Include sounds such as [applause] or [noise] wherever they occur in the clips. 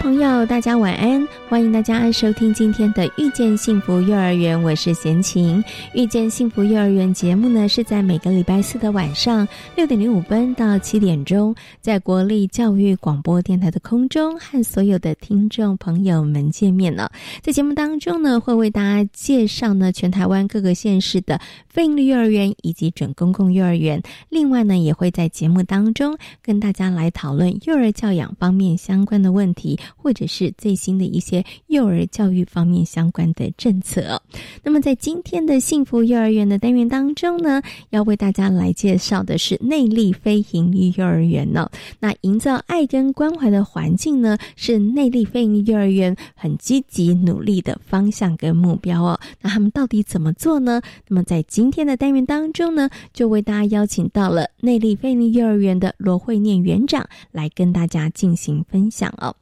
朋友，大家晚安！欢迎大家收听今天的《遇见幸福幼儿园》，我是贤琴。《遇见幸福幼儿园》节目呢，是在每个礼拜四的晚上六点零五分到七点钟，在国立教育广播电台的空中和所有的听众朋友们见面了。在节目当中呢，会为大家介绍呢全台湾各个县市的非营利幼儿园以及准公共幼儿园。另外呢，也会在节目当中跟大家来讨论幼儿教养方面相关的问题。或者是最新的一些幼儿教育方面相关的政策。那么，在今天的幸福幼儿园的单元当中呢，要为大家来介绍的是内力非营利幼儿园呢。那营造爱跟关怀的环境呢，是内力非营利幼儿园很积极努力的方向跟目标哦。那他们到底怎么做呢？那么，在今天的单元当中呢，就为大家邀请到了内力菲尼幼儿园的罗慧念园长来跟大家进行分享哦。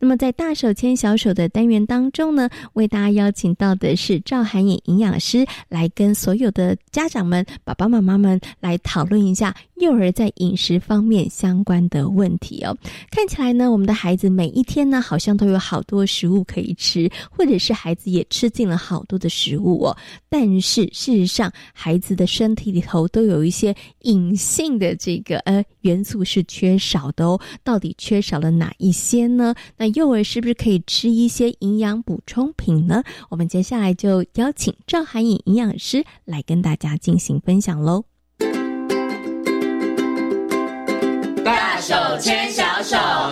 那么，在大手牵小手的单元当中呢，为大家邀请到的是赵涵颖营养师，来跟所有的家长们、爸爸妈妈们来讨论一下幼儿在饮食方面相关的问题哦。看起来呢，我们的孩子每一天呢，好像都有好多食物可以吃，或者是孩子也吃进了好多的食物哦。但是事实上，孩子的身体里头都有一些隐性的这个呃元素是缺少的哦。到底缺少了哪一些呢？那幼儿是不是可以吃一些营养补充品呢？我们接下来就邀请赵涵颖营养师来跟大家进行分享喽。手牵小手。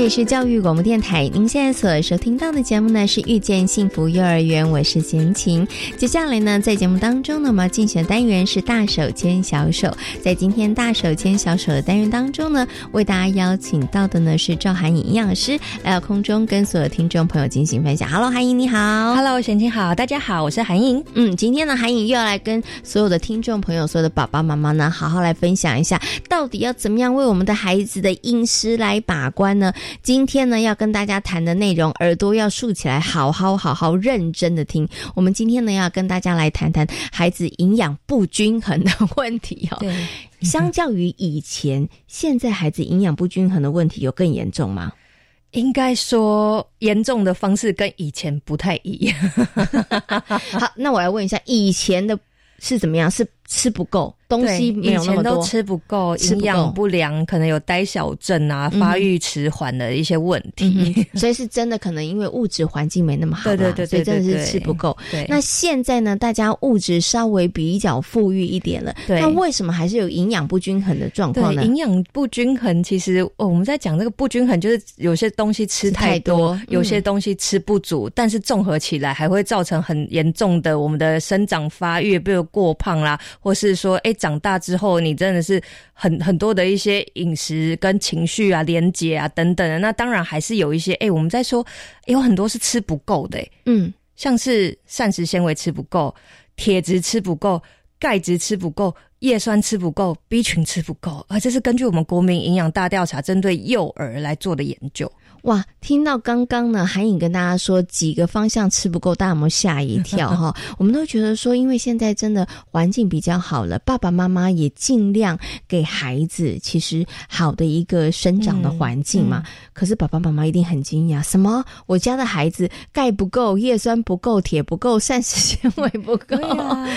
这里是教育广播电台，您现在所收听到的节目呢是《遇见幸福幼儿园》，我是贤琴。接下来呢，在节目当中呢，我们要进行的单元是“大手牵小手”。在今天“大手牵小手”的单元当中呢，为大家邀请到的呢是赵涵颖营养师来到空中，跟所有听众朋友进行分享。Hello，涵颖你好。Hello，贤琴好，大家好，我是涵颖。嗯，今天呢，涵颖又要来跟所有的听众朋友、所有的爸爸妈妈呢，好好来分享一下，到底要怎么样为我们的孩子的饮食来把关呢？今天呢，要跟大家谈的内容，耳朵要竖起来，好好好好认真的听。我们今天呢，要跟大家来谈谈孩子营养不均衡的问题哦。对，[laughs] 相较于以前，现在孩子营养不均衡的问题有更严重吗？应该说，严重的方式跟以前不太一样。[laughs] 好，那我来问一下，以前的是怎么样？是吃不够？东西没有那么多，吃不够，营养不良，可能有呆小症啊，发育迟缓的一些问题。[laughs] 所以是真的，可能因为物质环境没那么好，对对对，所以真的是吃不够。对，那现在呢，大家物质稍微比较富裕一点了，对，那为什么还是有营养不均衡的状况呢？营养不均衡，其实我们在讲这个不均衡，就是有些东西吃太多，有些东西吃不足，但是综合起来还会造成很严重的我们的生长发育，比如过胖啦，或是说哎。长大之后，你真的是很很多的一些饮食跟情绪啊、连接啊等等的。那当然还是有一些，哎，我们在说有很多是吃不够的，嗯，像是膳食纤维吃不够、铁质吃不够、钙质吃不够、叶酸吃不够、B 群吃不够，而这是根据我们国民营养大调查针对幼儿来做的研究。哇，听到刚刚呢，韩颖跟大家说几个方向吃不够，大家有没有吓一跳 [laughs] 哈？我们都觉得说，因为现在真的环境比较好了，爸爸妈妈也尽量给孩子其实好的一个生长的环境嘛。可是爸爸妈妈一定很惊讶，什么？我家的孩子钙不够，叶酸不够，铁不够，膳食纤维不够，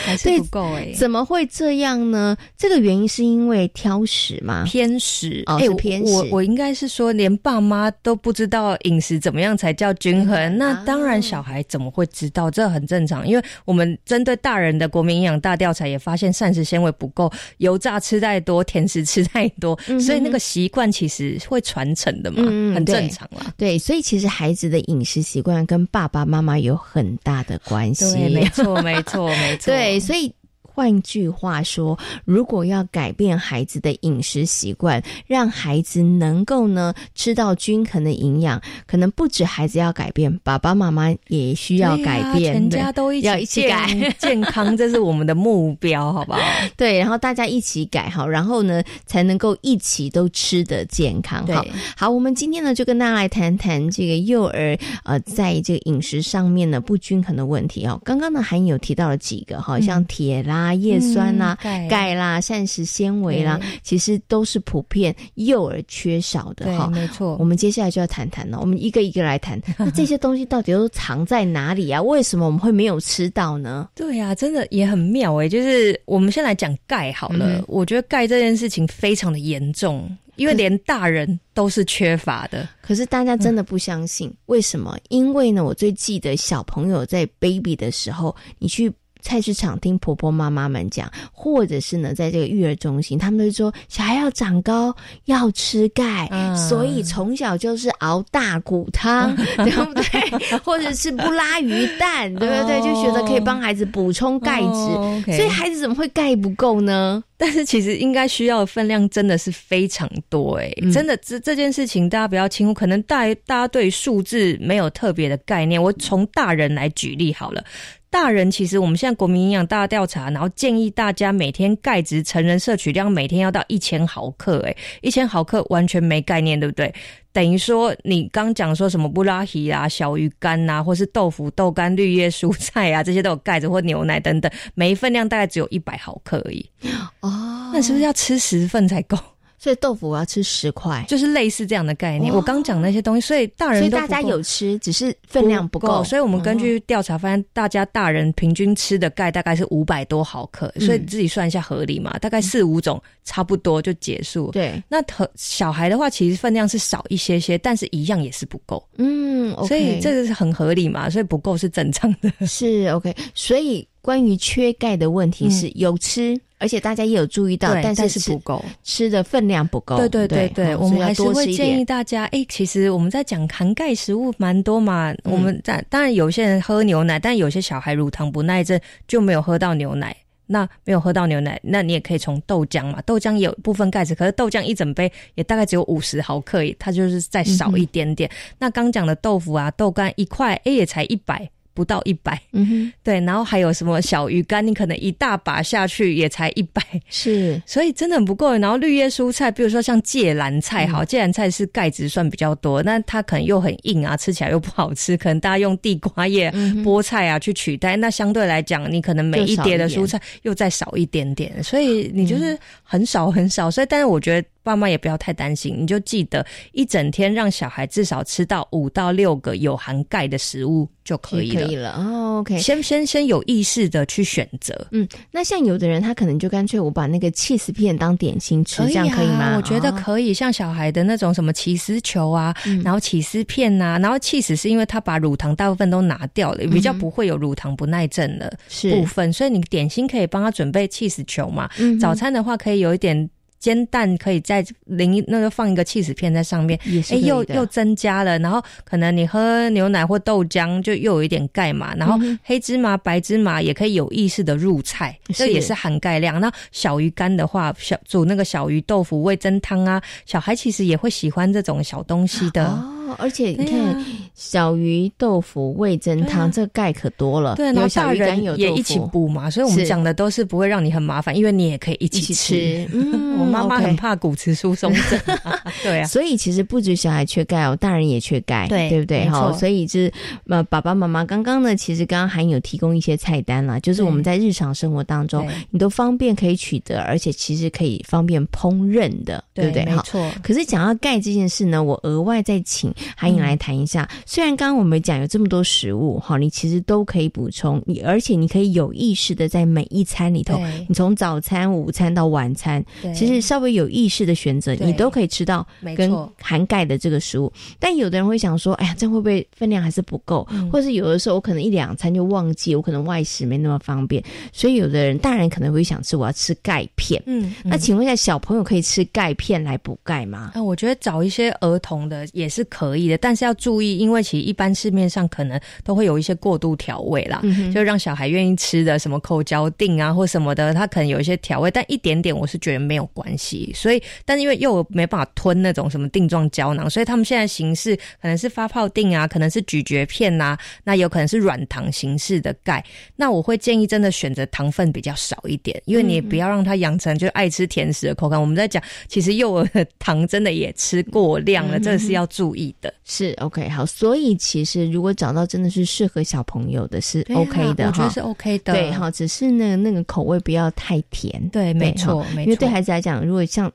还是不够哎？怎么会这样呢？这个原因是因为挑食吗？偏食哦，是偏食。我我应该是说，连爸妈都不。知道饮食怎么样才叫均衡，那当然小孩怎么会知道？这很正常，因为我们针对大人的国民营养大调查也发现膳食纤维不够，油炸吃太多，甜食吃太多，所以那个习惯其实会传承的嘛，很正常啦。对，所以其实孩子的饮食习惯跟爸爸妈妈有很大的关系。对，没错，没错，没错。[laughs] 对，所以。换句话说，如果要改变孩子的饮食习惯，让孩子能够呢吃到均衡的营养，可能不止孩子要改变，爸爸妈妈也需要改变，全家都一起要一起改健康，这是我们的目标，好不好？[laughs] 对，然后大家一起改好，然后呢才能够一起都吃得健康。好，好，我们今天呢就跟大家来谈谈这个幼儿呃在这个饮食上面呢不均衡的问题哦。刚刚呢还有提到了几个哈，像铁啦。啊，叶酸啦，钙啦，膳食纤维啦，其实都是普遍幼儿缺少的哈。没错，我们接下来就要谈谈了，我们一个一个来谈。那 [laughs] 这些东西到底都藏在哪里啊？为什么我们会没有吃到呢？对呀，真的也很妙哎。就是我们先来讲钙好了，我觉得钙这件事情非常的严重，因为连大人都是缺乏的。可是大家真的不相信，为什么？因为呢，我最记得小朋友在 baby 的时候，你去。菜市场听婆婆妈妈们讲，或者是呢，在这个育儿中心，他们都说小孩要长高要吃钙，所以从小就是熬大骨汤，[laughs] 对不对？或者是不拉鱼蛋，对不对？就觉得可以帮孩子补充钙质，所以孩子怎么会钙不够呢？但是其实应该需要的分量真的是非常多，哎，真的这这件事情大家不要轻忽，可能大大家对数字没有特别的概念。我从大人来举例好了。大人其实我们现在国民营养大调查，然后建议大家每天钙质成人摄取量每天要到一千毫克，诶一千毫克完全没概念，对不对？等于说你刚讲说什么布拉提啊、小鱼干呐，或是豆腐、豆干、绿叶蔬菜啊，这些都有钙质或牛奶等等，每一份量大概只有一百毫克而已。哦，那是不是要吃十份才够？所以豆腐我要吃十块，就是类似这样的概念。我刚讲那些东西，所以大人所以大家有吃，只是分量不够。所以我们根据调查发现，大家大人平均吃的钙大概是五百多毫克，所以自己算一下合理嘛？大概四五种差不多就结束。对，那和小孩的话，其实分量是少一些些，但是一样也是不够。嗯，所以这个是很合理嘛？所以不够是正常的。是 OK。所以关于缺钙的问题是有吃。而且大家也有注意到，但是不够吃的分量不够。对对对对，我们还是会建议大家，哎，其实我们在讲含钙食物蛮多嘛。我们在当然有些人喝牛奶，但有些小孩乳糖不耐症就没有喝到牛奶。那没有喝到牛奶，那你也可以从豆浆嘛。豆浆有部分钙质，可是豆浆一整杯也大概只有五十毫克，它就是再少一点点。那刚讲的豆腐啊、豆干一块，哎，也才一百。不到一百，嗯哼，对，然后还有什么小鱼干，你可能一大把下去也才一百，是，所以真的很不够。然后绿叶蔬菜，比如说像芥蓝菜，好，芥蓝菜是钙质算比较多，那它可能又很硬啊，吃起来又不好吃，可能大家用地瓜叶、菠菜啊去取代，那相对来讲，你可能每一碟的蔬菜又再少一点点，所以你就是很少很少。所以，但是我觉得。爸妈也不要太担心，你就记得一整天让小孩至少吃到五到六个有含钙的食物就可以了。可以了哦，OK。先先先有意识的去选择。嗯，那像有的人他可能就干脆我把那个气司片当点心吃，这样可以吗？我觉得可以。像小孩的那种什么起司球啊，然后起司片呐，然后气死是因为他把乳糖大部分都拿掉了，比较不会有乳糖不耐症的部分，所以你点心可以帮他准备气死球嘛。早餐的话可以有一点。煎蛋可以再淋那个放一个气死片在上面，哎，又又增加了。然后可能你喝牛奶或豆浆，就又有一点钙嘛。然后黑芝麻、白芝麻也可以有意识的入菜，这也是含钙量。那小鱼干的话，小煮那个小鱼豆腐味增汤啊，小孩其实也会喜欢这种小东西的。而且你看，小鱼豆腐味增汤，这钙可多了。对，然后大人也一起补嘛，所以我们讲的都是不会让你很麻烦，因为你也可以一起吃。[laughs] 嗯，我妈妈很怕骨质疏松症。对啊，[laughs] 所以其实不止小孩缺钙哦，大人也缺钙，对对不对？好，所以就是呃，爸爸妈妈刚刚呢，其实刚刚还有提供一些菜单啦，就是我们在日常生活当中，你都方便可以取得，而且其实可以方便烹饪的，对不对？没错。可是讲到钙这件事呢，我额外再请。韩颖来谈一下，虽然刚刚我们讲有这么多食物哈，你其实都可以补充，你而且你可以有意识的在每一餐里头，你从早餐、午餐到晚餐，其实稍微有意识的选择，你都可以吃到跟含钙的这个食物。但有的人会想说，哎呀，这样会不会分量还是不够？或者是有的时候我可能一两餐就忘记，我可能外食没那么方便，所以有的人大人可能会想吃，我要吃钙片。嗯，那请问一下，小朋友可以吃钙片来补钙吗？啊，我觉得找一些儿童的也是可以的，但是要注意，因为其实一般市面上可能都会有一些过度调味啦，就让小孩愿意吃的什么口嚼定啊或什么的，它可能有一些调味，但一点点我是觉得没有关系。所以，但是因为幼儿没办法吞那种什么定状胶囊，所以他们现在形式可能是发泡定啊，可能是咀嚼片呐，那有可能是软糖形式的钙。那我会建议真的选择糖分比较少一点，因为你不要让他养成就爱吃甜食的口感。我们在讲，其实幼儿的糖真的也吃过量了，这是要注意的。是 OK 好，所以其实如果找到真的是适合小朋友的，是 OK 的，我觉得是 OK 的。对，好，只是呢那个口味不要太甜。对，没错，因为对孩子来讲，如果像。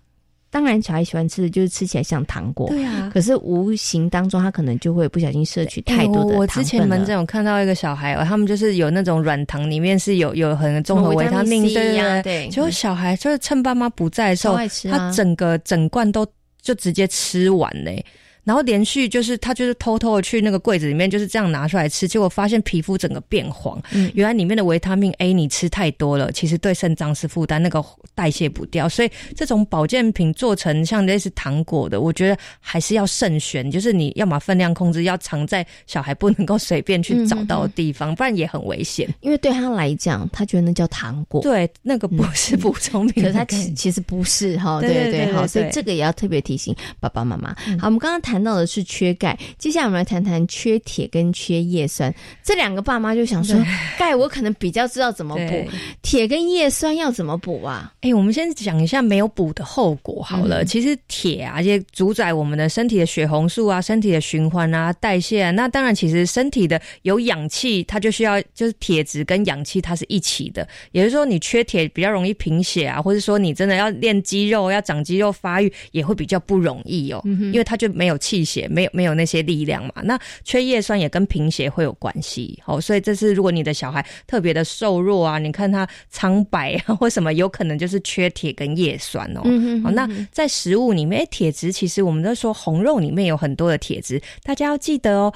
当然，小孩喜欢吃的就是吃起来像糖果。对啊。可是无形当中，他可能就会不小心摄取太多的我之前门诊有看到一个小孩，他们就是有那种软糖，里面是有有很综合维他命对对。结果小孩就是趁爸妈不在的时候，他整个整罐都就直接吃完嘞。然后连续就是他就是偷偷的去那个柜子里面就是这样拿出来吃，结果发现皮肤整个变黄。嗯，原来里面的维他命 A 你吃太多了，其实对肾脏是负担，那个代谢不掉。所以这种保健品做成像类似糖果的，我觉得还是要慎选，就是你要么分量控制，要藏在小孩不能够随便去找到的地方，不然也很危险。因为对他来讲，他觉得那叫糖果，对，那个不是补充品，可是他其其实不是哈，[laughs] 对对对，好，所以这个也要特别提醒爸爸妈妈。好，我们刚刚谈。谈到的是缺钙，接下来我们来谈谈缺铁跟缺叶酸。这两个爸妈就想说，钙我可能比较知道怎么补，铁跟叶酸要怎么补啊？哎，我们先讲一下没有补的后果好了。其实铁啊，这些主宰我们的身体的血红素啊、身体的循环啊、代谢啊。那当然，其实身体的有氧气，它就需要就是铁质跟氧气它是一起的。也就是说，你缺铁比较容易贫血啊，或者说你真的要练肌肉、要长肌肉发育也会比较不容易哦，因为它就没有。气血没有没有那些力量嘛？那缺叶酸也跟贫血会有关系，哦，所以这是如果你的小孩特别的瘦弱啊，你看他苍白啊 [laughs] 或什么，有可能就是缺铁跟叶酸哦。好，那在食物里面，铁质其实我们都说红肉里面有很多的铁质，大家要记得哦。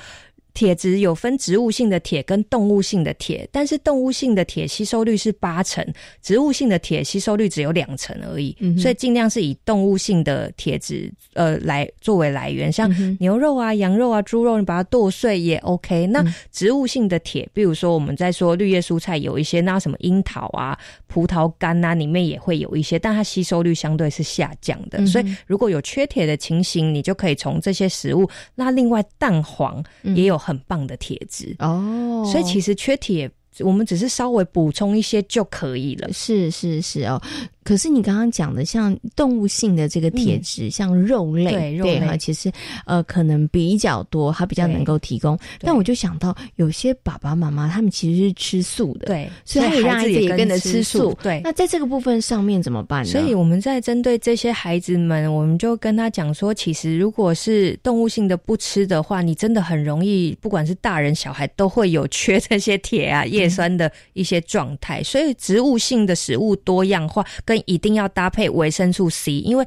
铁质有分植物性的铁跟动物性的铁，但是动物性的铁吸收率是八成，植物性的铁吸收率只有两成而已。所以尽量是以动物性的铁质呃来作为来源，像牛肉啊、羊肉啊、猪肉，你把它剁碎也 OK。那植物性的铁，比如说我们在说绿叶蔬菜有一些，那什么樱桃啊、葡萄干啊，里面也会有一些，但它吸收率相对是下降的。所以如果有缺铁的情形，你就可以从这些食物。那另外蛋黄也有。很棒的铁质哦，所以其实缺铁，我们只是稍微补充一些就可以了。是是是哦。可是你刚刚讲的像动物性的这个铁质，像肉类，对哈，其实呃可能比较多，它比较能够提供。但我就想到有些爸爸妈妈他们其实是吃素的，对，所以孩子也跟着吃素。对，那在这个部分上面怎么办呢？所以我们在针对这些孩子们，我们就跟他讲说，其实如果是动物性的不吃的话，你真的很容易，不管是大人小孩都会有缺这些铁啊、叶酸的一些状态。所以植物性的食物多样化。跟一定要搭配维生素 C，因为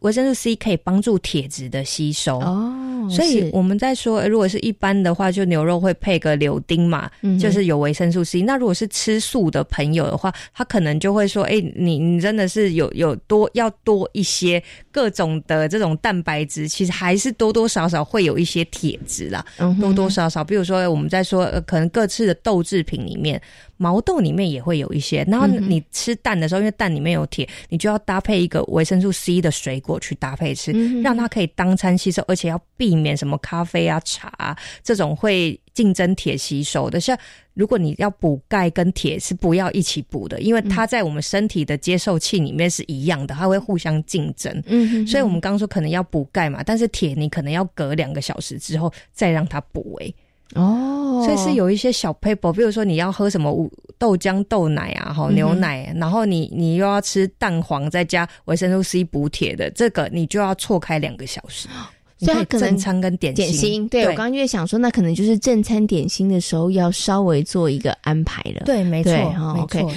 维生素 C 可以帮助铁质的吸收哦，所以我们在说，如果是一般的话，就牛肉会配个柳丁嘛，就是有维生素 C。那如果是吃素的朋友的话，他可能就会说，哎，你你真的是有有多要多一些各种的这种蛋白质，其实还是多多少少会有一些铁质啦，多多少少。比如说我们在说，可能各次的豆制品里面。毛豆里面也会有一些，然后你吃蛋的时候，因为蛋里面有铁，你就要搭配一个维生素 C 的水果去搭配吃，让它可以当餐吸收，而且要避免什么咖啡啊、茶这种会竞争铁吸收的。像如果你要补钙跟铁，是不要一起补的，因为它在我们身体的接受器里面是一样的，它会互相竞争。嗯，所以我们刚刚说可能要补钙嘛，但是铁你可能要隔两个小时之后再让它补诶。哦，所以是有一些小 paper，比如说你要喝什么豆浆、豆奶啊，哈，牛奶，然后你你又要吃蛋黄，再加维生素 C 补铁的，这个你就要错开两个小时。所以它可能正餐跟点点心。对我刚刚就想说，那可能就是正餐点心的时候要稍微做一个安排了。对，没错，没错。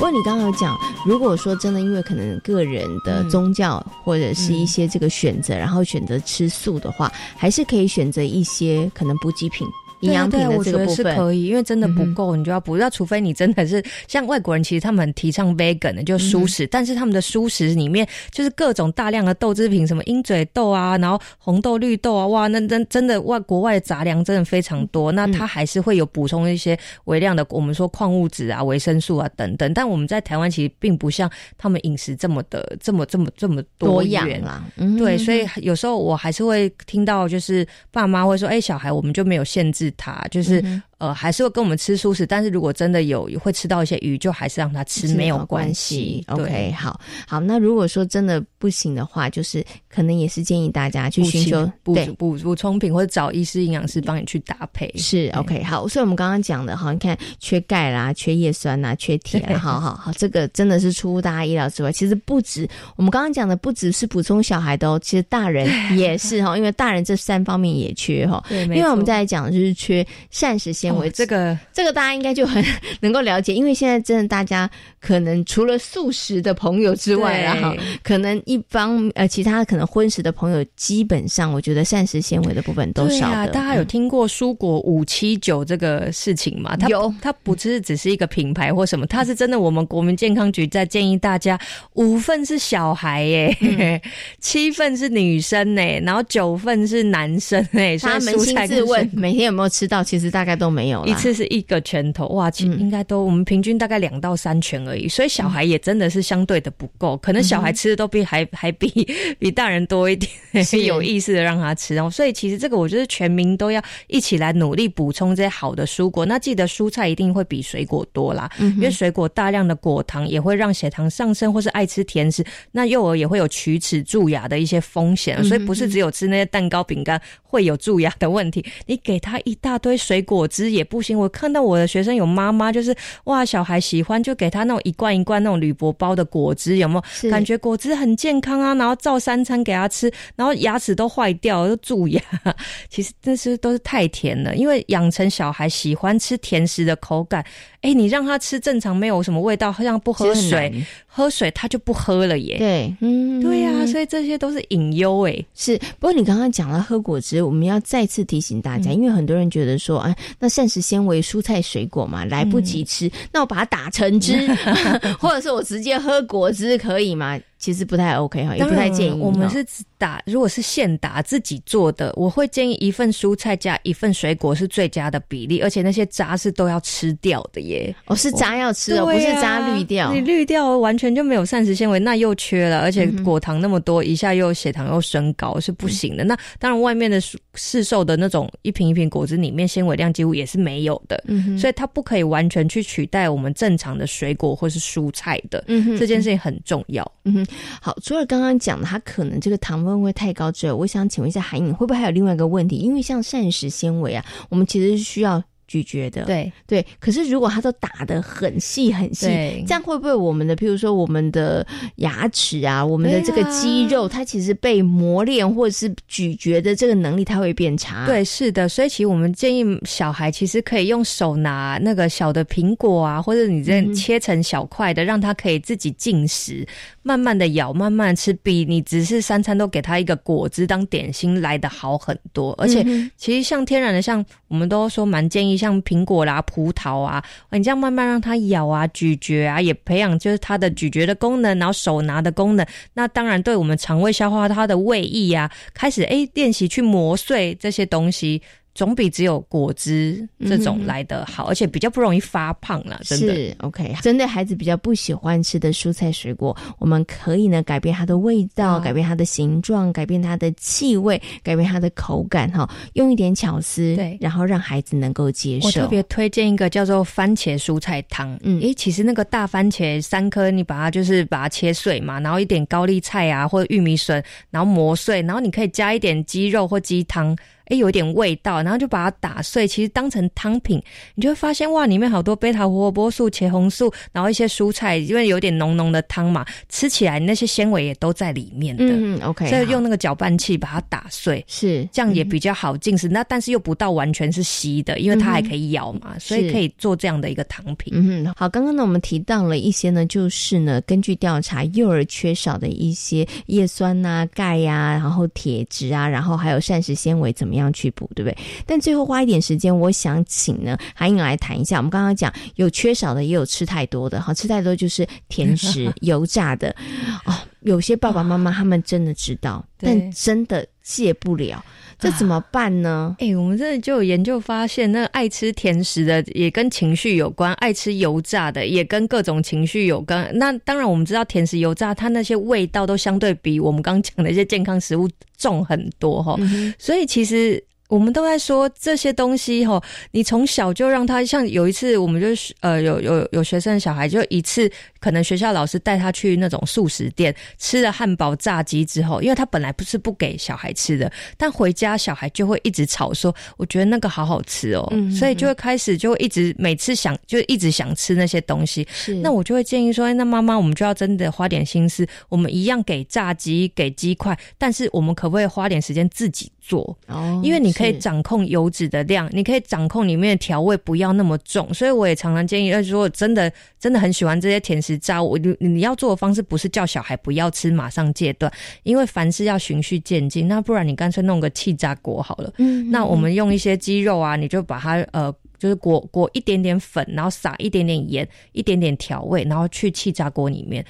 不过你刚刚有讲，如果说真的因为可能个人的宗教或者是一些这个选择，然后选择吃素的话，还是可以选择一些可能补给品。营养品的这个部分是可以，因为真的不够，你就要补。要除非你真的是像外国人，其实他们很提倡 vegan 的，就素食。但是他们的素食里面就是各种大量的豆制品，什么鹰嘴豆啊，然后红豆、绿豆啊，哇，那真真的外国外的杂粮真的非常多。那它还是会有补充一些微量的，我们说矿物质啊、维生素啊等等。但我们在台湾其实并不像他们饮食这么的这么这么这么多样啦。对，所以有时候我还是会听到，就是爸妈会说：“哎，小孩我们就没有限制他，就是。”呃，还是会跟我们吃素食，但是如果真的有会吃到一些鱼，就还是让他吃，没有关系。OK，好，好，那如果说真的不行的话，就是可能也是建议大家去寻求补补补充品，或者找医师、营养师帮你去搭配。是 OK，好，所以我们刚刚讲的，哈，你看缺钙啦，缺叶酸呐，缺铁，[laughs] 好好好，这个真的是出乎大家意料之外。其实不止我们刚刚讲的，不只是补充小孩的哦，其实大人 [laughs] 也是哈，因为大人这三方面也缺哈。对，因为我们在讲就是缺膳食纤。这个这个大家应该就很 [laughs] 能够了解，因为现在真的大家可能除了素食的朋友之外然后可能一方呃其他可能荤食的朋友，基本上我觉得膳食纤维的部分都少的。大家有听过蔬果五七九这个事情吗？它有，它不是只是一个品牌或什么，它是真的。我们国民健康局在建议大家，五份是小孩耶，[laughs] 七份是女生呢，然后九份是男生哎。他扪心自问，每天有没有吃到？其实大概都没有。一次是一个拳头哇，其应该都我们平均大概两到三拳而已，所以小孩也真的是相对的不够，可能小孩吃的都比还 [laughs] 还比 [laughs] 比大人多一点，[laughs] 有意识的让他吃哦。所以其实这个我觉得全民都要一起来努力补充这些好的蔬果。那记得蔬菜一定会比水果多啦，因为水果大量的果糖也会让血糖上升，或是爱吃甜食，那幼儿也会有龋齿蛀牙的一些风险。所以不是只有吃那些蛋糕饼干会有蛀牙的问题，[laughs] 你给他一大堆水果汁也。不行，我看到我的学生有妈妈，就是哇，小孩喜欢就给他那种一罐一罐那种铝箔包的果汁，有没有感觉果汁很健康啊？然后照三餐给他吃，然后牙齿都坏掉，都蛀牙。[laughs] 其实这是都是太甜了，因为养成小孩喜欢吃甜食的口感。哎，你让他吃正常没有什么味道，好像不喝水，喝水他就不喝了耶。对，嗯，对呀，所以这些都是隐忧哎。是，不过你刚刚讲了喝果汁，我们要再次提醒大家，因为很多人觉得说，哎，那膳食纤维蔬菜水果嘛，来不及吃，那我把它打成汁，[laughs] [laughs] 或者是我直接喝果汁可以吗？其实不太 OK 哈，也不太建议。我们是打，如果是现打自己做的，我会建议一份蔬菜加一份水果是最佳的比例，而且那些渣是都要吃掉的耶。哦，是渣要吃哦，不是渣滤掉。你滤掉完全就没有膳食纤维，那又缺了，而且果糖那么多，一下又血糖又升高，是不行的。那当然，外面的市售的那种一瓶一瓶果汁里面纤维量几乎也是没有的，所以它不可以完全去取代我们正常的水果或是蔬菜的。这件事情很重要。嗯哼。好，除了刚刚讲的，它可能这个糖分会太高之外，我想请问一下韩颖，会不会还有另外一个问题？因为像膳食纤维啊，我们其实是需要。咀嚼的，对对，可是如果它都打的很细很细，这样会不会我们的，譬如说我们的牙齿啊，我们的这个肌肉，它其实被磨练或者是咀嚼的这个能力，它会变差？对，是的，所以其实我们建议小孩其实可以用手拿那个小的苹果啊，或者你这切成小块的，让他可以自己进食，慢慢的咬，慢慢吃，比你只是三餐都给他一个果汁当点心来的好很多。而且其实像天然的，像我们都说蛮建议。像苹果啦、葡萄啊，你这样慢慢让它咬啊、咀嚼啊，也培养就是它的咀嚼的功能，然后手拿的功能。那当然，对我们肠胃消化它的胃液啊，开始哎练习去磨碎这些东西。总比只有果汁这种来的好，而且比较不容易发胖了。真的 OK，针对孩子比较不喜欢吃的蔬菜水果，我们可以呢改变它的味道，改变它的形状，改变它的气味，改变它的口感哈。用一点巧思，对，然后让孩子能够接受。我特别推荐一个叫做番茄蔬菜汤。嗯，诶，其实那个大番茄三颗，你把它就是把它切碎嘛，然后一点高丽菜啊或者玉米笋，然后磨碎，然后你可以加一点鸡肉或鸡汤。哎有点味道，然后就把它打碎，其实当成汤品，你就会发现哇，里面好多贝塔胡萝卜素、茄红素，然后一些蔬菜，因为有点浓浓的汤嘛，吃起来那些纤维也都在里面的。嗯，OK，所以用那个搅拌器把它打碎，是这样也比较好进食。那但是又不到完全是稀的，因为它还可以咬嘛，所以可以做这样的一个汤品。嗯，好，刚刚呢我们提到了一些呢，就是呢根据调查，幼儿缺少的一些叶酸呐、钙呀，然后铁质啊，然后还有膳食纤维，怎么样去补，对不对？但最后花一点时间，我想请呢韩颖来谈一下。我们刚刚讲有缺少的，也有吃太多的，哈，吃太多就是甜食、油炸的 [laughs] 哦。有些爸爸妈妈他们真的知道，但真的戒不了。这怎么办呢？哎，我们真的就有研究发现，那爱吃甜食的也跟情绪有关，爱吃油炸的也跟各种情绪有关。那当然，我们知道甜食、油炸，它那些味道都相对比我们刚讲的一些健康食物重很多哈。所以其实。我们都在说这些东西哈，你从小就让他像有一次，我们就呃有有有学生的小孩，就一次可能学校老师带他去那种素食店吃了汉堡、炸鸡之后，因为他本来不是不给小孩吃的，但回家小孩就会一直吵说，我觉得那个好好吃哦，所以就会开始就会一直每次想就一直想吃那些东西。是，那我就会建议说，那妈妈我们就要真的花点心思，我们一样给炸鸡、给鸡块，但是我们可不可以花点时间自己？做哦，因为你可以掌控油脂的量，你可以掌控里面的调味不要那么重，所以我也常常建议，如果真的真的很喜欢这些甜食渣，我你你要做的方式不是叫小孩不要吃，马上戒断，因为凡事要循序渐进，那不然你干脆弄个气炸锅好了。嗯，那我们用一些鸡肉啊，你就把它呃，就是裹裹一点点粉，然后撒一点点盐，一点点调味，然后去气炸锅里面。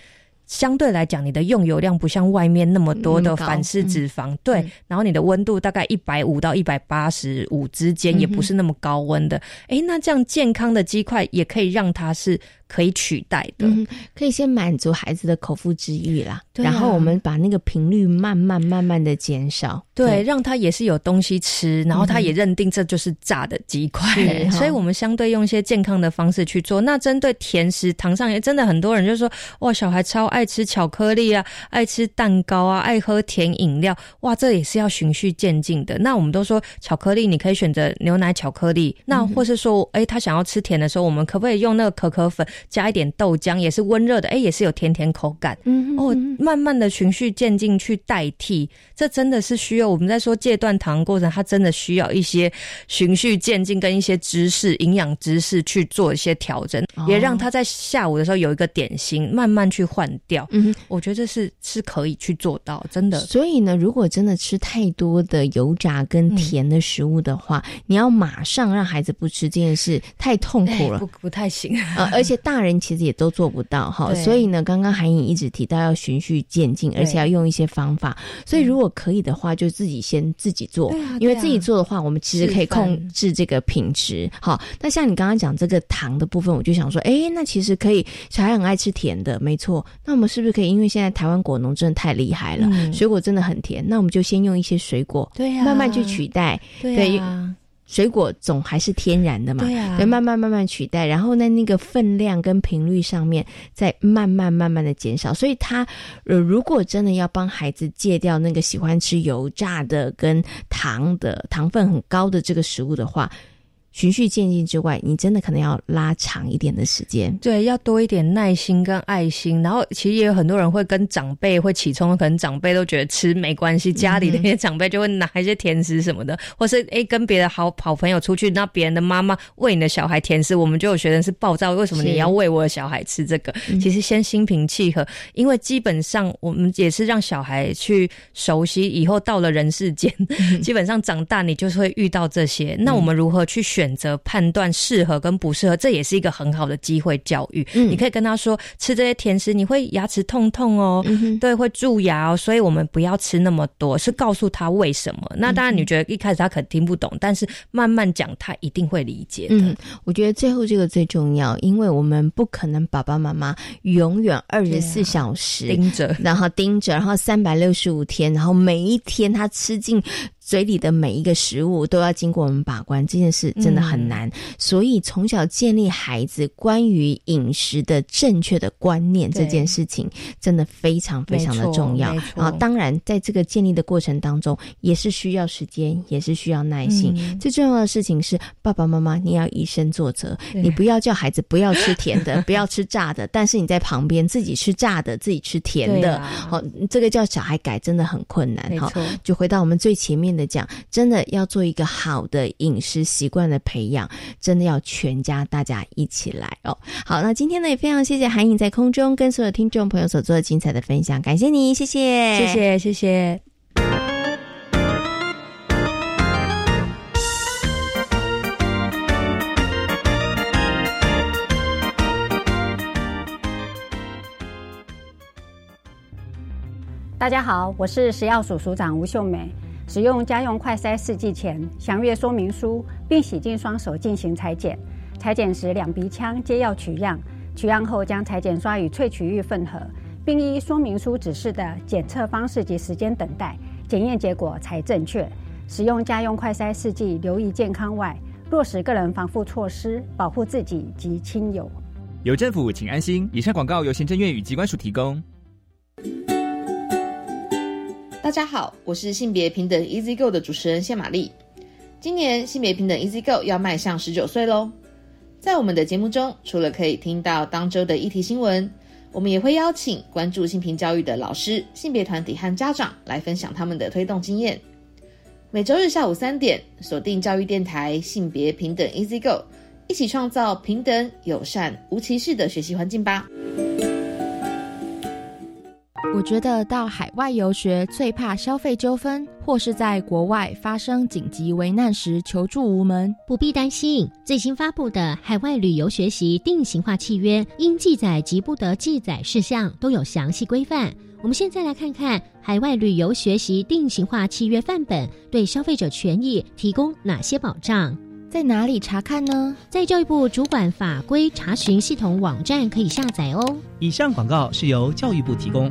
相对来讲，你的用油量不像外面那么多的反式脂肪，对，然后你的温度大概一百五到一百八十五之间，也不是那么高温的。哎，那这样健康的鸡块也可以让它是。可以取代的，可以先满足孩子的口腹之欲啦，然后我们把那个频率慢慢慢慢的减少，对，让他也是有东西吃，然后他也认定这就是炸的鸡块，所以我们相对用一些健康的方式去做。那针对甜食，糖上也真的很多人就说，哇，小孩超爱吃巧克力啊，爱吃蛋糕啊，爱喝甜饮料，哇，这也是要循序渐进的。那我们都说巧克力，你可以选择牛奶巧克力，那或是说，哎，他想要吃甜的时候，我们可不可以用那个可可粉？加一点豆浆也是温热的，哎，也是有甜甜口感。嗯哦，慢慢的循序渐进去代替，这真的是需要我们在说戒断糖过程，它真的需要一些循序渐进跟一些知识、营养知识去做一些调整，也让他在下午的时候有一个点心，慢慢去换掉。嗯，我觉得这是是可以去做到，真的。所以呢，如果真的吃太多的油炸跟甜的食物的话，你要马上让孩子不吃这件事太痛苦了，不不太行啊，而且大。[laughs] 大人其实也都做不到哈，所以呢，刚刚韩颖一直提到要循序渐进，而且要用一些方法。所以如果可以的话，就自己先自己做，因为自己做的话，我们其实可以控制这个品质。好，那像你刚刚讲这个糖的部分，我就想说，哎，那其实可以，小孩很爱吃甜的，没错。那我们是不是可以？因为现在台湾果农真的太厉害了，水果真的很甜，那我们就先用一些水果，对呀，慢慢去取代，对呀。水果总还是天然的嘛，对呀，对，慢慢慢慢取代，然后呢，那个分量跟频率上面再慢慢慢慢的减少。所以他呃，如果真的要帮孩子戒掉那个喜欢吃油炸的跟糖的糖分很高的这个食物的话。循序渐进之外，你真的可能要拉长一点的时间。对，要多一点耐心跟爱心。然后，其实也有很多人会跟长辈会起冲突，可能长辈都觉得吃没关系，家里的一些长辈就会拿一些甜食什么的，或是诶跟别的好好朋友出去，那别人的妈妈喂你的小孩甜食，我们就有学生是暴躁，为什么你要喂我的小孩吃这个？其实先心平气和，因为基本上我们也是让小孩去熟悉，以后到了人世间，基本上长大你就是会遇到这些。那我们如何去选？选择判断适合跟不适合，这也是一个很好的机会教育。嗯，你可以跟他说，吃这些甜食你会牙齿痛痛哦，对，会蛀牙哦，所以我们不要吃那么多，是告诉他为什么。那当然，你觉得一开始他可能听不懂，但是慢慢讲，他一定会理解的。我觉得最后这个最重要，因为我们不可能爸爸妈妈永远二十四小时盯着，然后盯着，然后三百六十五天，然后每一天他吃进。嘴里的每一个食物都要经过我们把关，这件事真的很难。所以从小建立孩子关于饮食的正确的观念，这件事情真的非常非常的重要。然后，当然在这个建立的过程当中，也是需要时间，也是需要耐心。最重要的事情是，爸爸妈妈你要以身作则，你不要叫孩子不要吃甜的，[laughs] 不要吃炸的，但是你在旁边自己吃炸的，自己吃甜的，好，这个叫小孩改真的很困难。好，就回到我们最前面的讲，真的要做一个好的饮食习惯的培养，真的要全家大家一起来哦。好，那今天呢也非常谢谢韩颖在空中跟所有听众朋友所做的精彩的分享，感谢你，谢谢，谢谢，谢谢。大家好，我是食药署署长吴秀美。使用家用快筛试剂前，详阅说明书，并洗净双手进行裁剪。裁剪时，两鼻腔皆要取样。取样后，将裁剪刷与萃取液混合，并依说明书指示的检测方式及时间等待，检验结果才正确。使用家用快筛试剂，留意健康外，落实个人防护措施，保护自己及亲友。有政府，请安心。以上广告由行政院与机关署提供。大家好，我是性别平等 Easy Go 的主持人谢玛丽。今年性别平等 Easy Go 要迈向十九岁喽。在我们的节目中，除了可以听到当周的议题新闻，我们也会邀请关注性平教育的老师、性别团体和家长来分享他们的推动经验。每周日下午三点，锁定教育电台性别平等 Easy Go，一起创造平等、友善、无歧视的学习环境吧。我觉得到海外游学最怕消费纠纷，或是在国外发生紧急危难时求助无门。不必担心，最新发布的海外旅游学习定型化契约，应记载及不得记载事项都有详细规范。我们现在来看看海外旅游学习定型化契约范本对消费者权益提供哪些保障，在哪里查看呢？在教育部主管法规查询系统网站可以下载哦。以上广告是由教育部提供。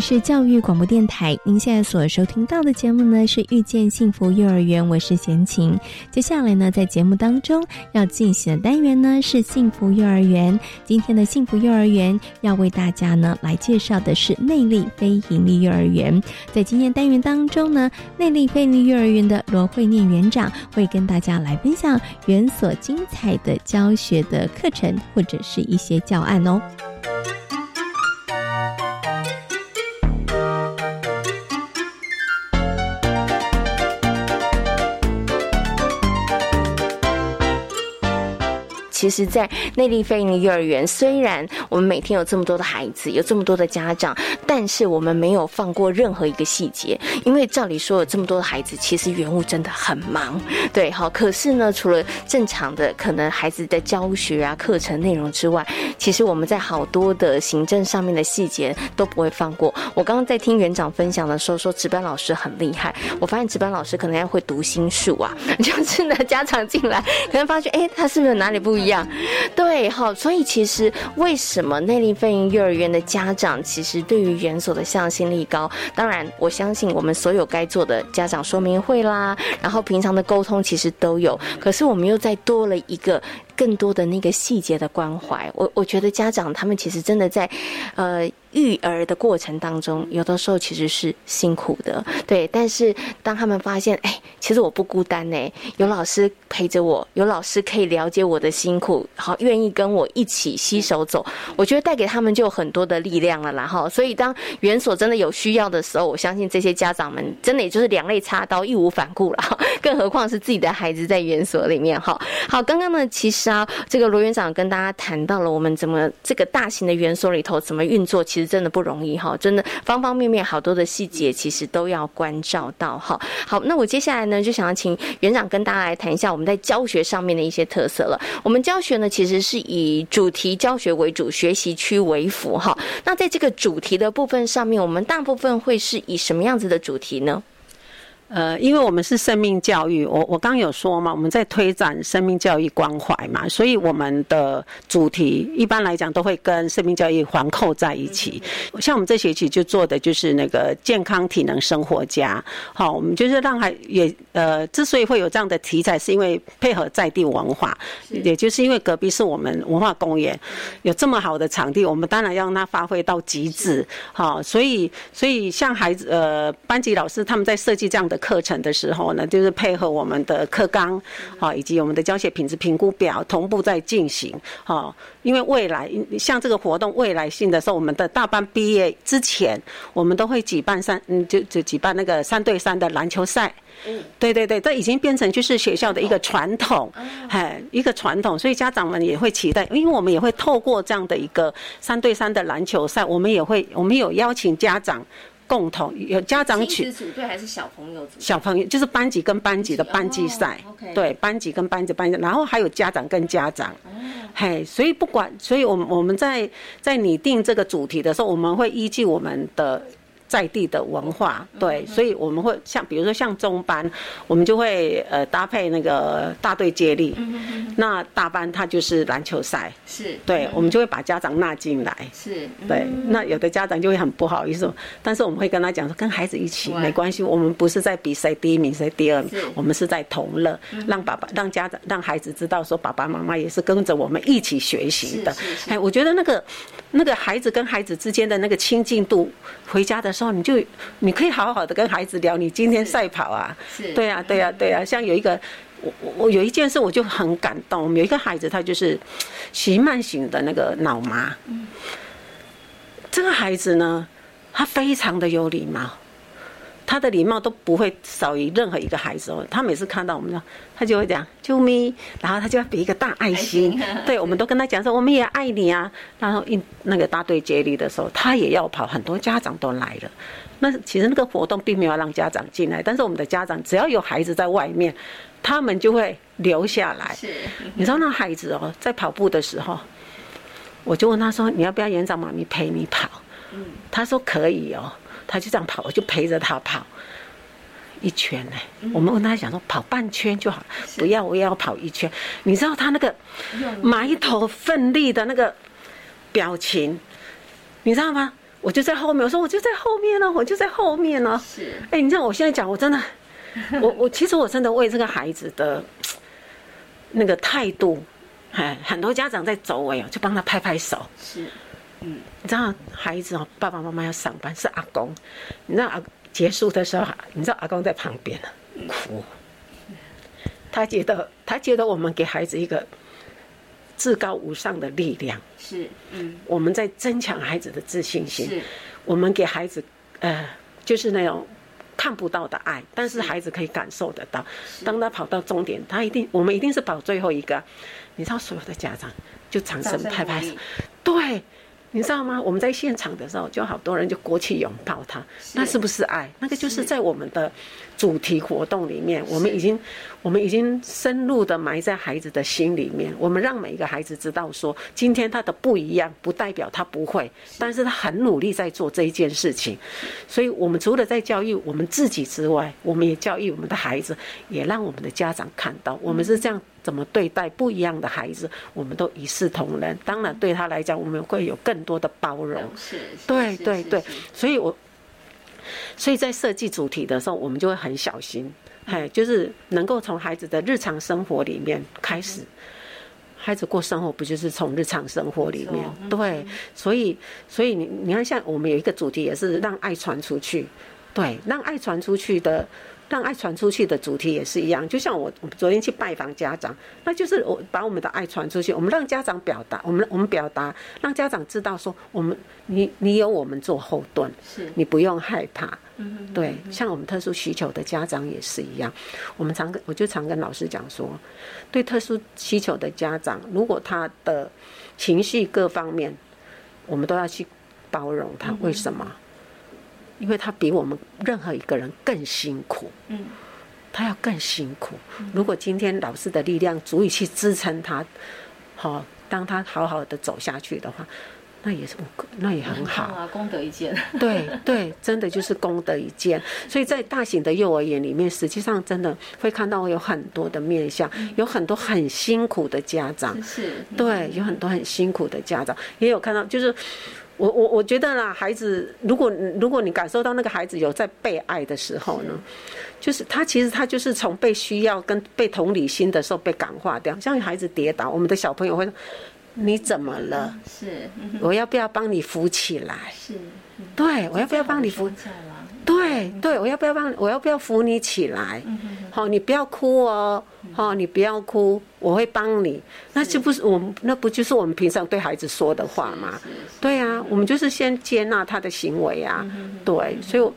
是教育广播电台，您现在所收听到的节目呢是遇见幸福幼儿园，我是贤琴。接下来呢，在节目当中要进行的单元呢是幸福幼儿园。今天的幸福幼儿园要为大家呢来介绍的是内力非营利幼儿园。在今天单元当中呢，内力非营利幼儿园的罗慧念园长会跟大家来分享园所精彩的教学的课程或者是一些教案哦。其实，在内力飞营幼儿园，虽然我们每天有这么多的孩子，有这么多的家长，但是我们没有放过任何一个细节。因为照理说，有这么多的孩子，其实园务真的很忙，对，好。可是呢，除了正常的可能孩子的教学啊、课程内容之外，其实我们在好多的行政上面的细节都不会放过。我刚刚在听园长分享的时候，说值班老师很厉害。我发现值班老师可能要会读心术啊，就是呢，家长进来可能发觉，哎，他是不是哪里不一样？[laughs] 样对，好，所以其实为什么内力飞营幼儿园的家长其实对于园所的向心力高？当然，我相信我们所有该做的家长说明会啦，然后平常的沟通其实都有，可是我们又再多了一个。更多的那个细节的关怀，我我觉得家长他们其实真的在，呃，育儿的过程当中，有的时候其实是辛苦的，对。但是当他们发现，哎，其实我不孤单呢，有老师陪着我，有老师可以了解我的辛苦，好，愿意跟我一起携手走，我觉得带给他们就很多的力量了啦。哈，所以当园所真的有需要的时候，我相信这些家长们真的也就是两肋插刀，义无反顾了。更何况是自己的孩子在园所里面，哈。好，刚刚呢，其实。啊，这个罗园长跟大家谈到了我们怎么这个大型的园所里头怎么运作，其实真的不容易哈，真的方方面面好多的细节其实都要关照到哈。好，那我接下来呢就想要请园长跟大家来谈一下我们在教学上面的一些特色了。我们教学呢其实是以主题教学为主，学习区为辅哈。那在这个主题的部分上面，我们大部分会是以什么样子的主题呢？呃，因为我们是生命教育，我我刚有说嘛，我们在推展生命教育关怀嘛，所以我们的主题一般来讲都会跟生命教育环扣在一起。像我们这学期就做的就是那个健康体能生活家，好，我们就是让孩也呃，之所以会有这样的题材，是因为配合在地文化，也就是因为隔壁是我们文化公园，有这么好的场地，我们当然要让它发挥到极致，好，所以所以像孩子呃班级老师他们在设计这样的。课程的时候呢，就是配合我们的课纲啊，以及我们的教学品质评估表同步在进行啊。因为未来像这个活动未来性的时候，我们的大班毕业之前，我们都会举办三嗯，就就举办那个三对三的篮球赛。嗯，对对对，这已经变成就是学校的一个传统，哎，一个传统，所以家长们也会期待，因为我们也会透过这样的一个三对三的篮球赛，我们也会我们有邀请家长。共同有家长群组队还是小朋友组？小朋友就是班级跟班级的班级赛，对，班级跟班级班级，然后还有家长跟家长，嘿，所以不管，所以我们我们在在拟定这个主题的时候，我们会依据我们的。在地的文化，对，所以我们会像比如说像中班，我们就会呃搭配那个大队接力，那大班它就是篮球赛，是。对，我们就会把家长纳进来，是对，那有的家长就会很不好意思，但是我们会跟他讲说，跟孩子一起没关系，我们不是在比谁第一名谁第二名，我们是在同乐，让爸爸让家长让孩子知道说爸爸妈妈也是跟着我们一起学习的，哎，我觉得那个那个孩子跟孩子之间的那个亲近度，回家的。时候你就你可以好好的跟孩子聊，你今天赛跑啊，对啊对呀对呀。像有一个我我我有一件事我就很感动，我们有一个孩子他就是习慢型的那个脑麻，这个孩子呢，他非常的有礼貌。他的礼貌都不会少于任何一个孩子哦。他每次看到我们呢，他就会讲“救命”，然后他就要比一个大爱心。对，我们都跟他讲说，我们也爱你啊。然后一那个大队接力的时候，他也要跑，很多家长都来了。那其实那个活动并没有让家长进来，但是我们的家长只要有孩子在外面，他们就会留下来。是，你知道那孩子哦，在跑步的时候，我就问他说：“你要不要园长妈咪陪你跑？”嗯，他说可以哦。他就这样跑，我就陪着他跑一圈呢。我们问他讲说跑半圈就好，不要我也要跑一圈。你知道他那个埋头奋力的那个表情，你知道吗？我就在后面，我说我就在后面呢，我就在后面呢。是，哎，你知道我现在讲，我真的，我 [laughs] 我其实我真的为这个孩子的那个态度，哎，很多家长在走尾啊，就帮他拍拍手。是。嗯，你知道孩子哦，爸爸妈妈要上班，是阿公。你知道阿结束的时候，你知道阿公在旁边呢哭。他觉得，他觉得我们给孩子一个至高无上的力量。是，嗯，我们在增强孩子的自信心。是，我们给孩子，呃，就是那种看不到的爱，但是孩子可以感受得到。当他跑到终点，他一定，我们一定是跑最后一个。你知道，所有的家长就掌声拍拍手，对。你知道吗？我们在现场的时候，就好多人就过去拥抱他，那是不是爱？那个就是在我们的主题活动里面，我们已经，我们已经深入的埋在孩子的心里面。我们让每一个孩子知道，说今天他的不一样，不代表他不会，但是他很努力在做这一件事情。所以，我们除了在教育我们自己之外，我们也教育我们的孩子，也让我们的家长看到，我们是这样。怎么对待不一样的孩子，我们都一视同仁。当然，对他来讲，我们会有更多的包容。是，对对对。所以，我所以在设计主题的时候，我们就会很小心，哎，就是能够从孩子的日常生活里面开始。孩子过生活不就是从日常生活里面？对，所以所以你你看，像我们有一个主题，也是让爱传出去。对，让爱传出去的。让爱传出去的主题也是一样，就像我昨天去拜访家长，那就是我把我们的爱传出去，我们让家长表达，我们我们表达，让家长知道说，我们你你有我们做后盾，是你不用害怕。对，像我们特殊需求的家长也是一样。我们常跟我就常跟老师讲说，对特殊需求的家长，如果他的情绪各方面，我们都要去包容他。为什么？因为他比我们任何一个人更辛苦。嗯，他要更辛苦。如果今天老师的力量足以去支撑他，好，当他好好的走下去的话。那也是，那也很好啊，功德一件。对对，真的就是功德一件。所以在大型的幼儿园里面，实际上真的会看到有很多的面相，有很多很辛苦的家长。是。对，有很多很辛苦的家长，也有看到，就是我我我觉得啦，孩子，如果如果你感受到那个孩子有在被爱的时候呢，就是他其实他就是从被需要跟被同理心的时候被感化掉。像孩子跌倒，我们的小朋友会说。你怎么了？是，我要不要帮你扶起来？是，对，我要不要帮你扶？对对，我要不要帮？我要不要扶你起来？好，你不要哭哦，好，你不要哭，我会帮你。那就不是我们，那不就是我们平常对孩子说的话吗？对啊，我们就是先接纳他的行为啊。对，所以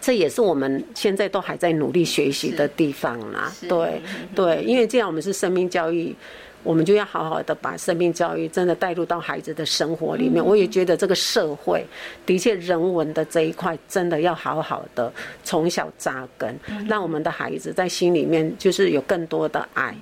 这也是我们现在都还在努力学习的地方啦。对对，因为这样我们是生命教育。我们就要好好的把生命教育真的带入到孩子的生活里面。我也觉得这个社会的确人文的这一块真的要好好的从小扎根，让我们的孩子在心里面就是有更多的爱。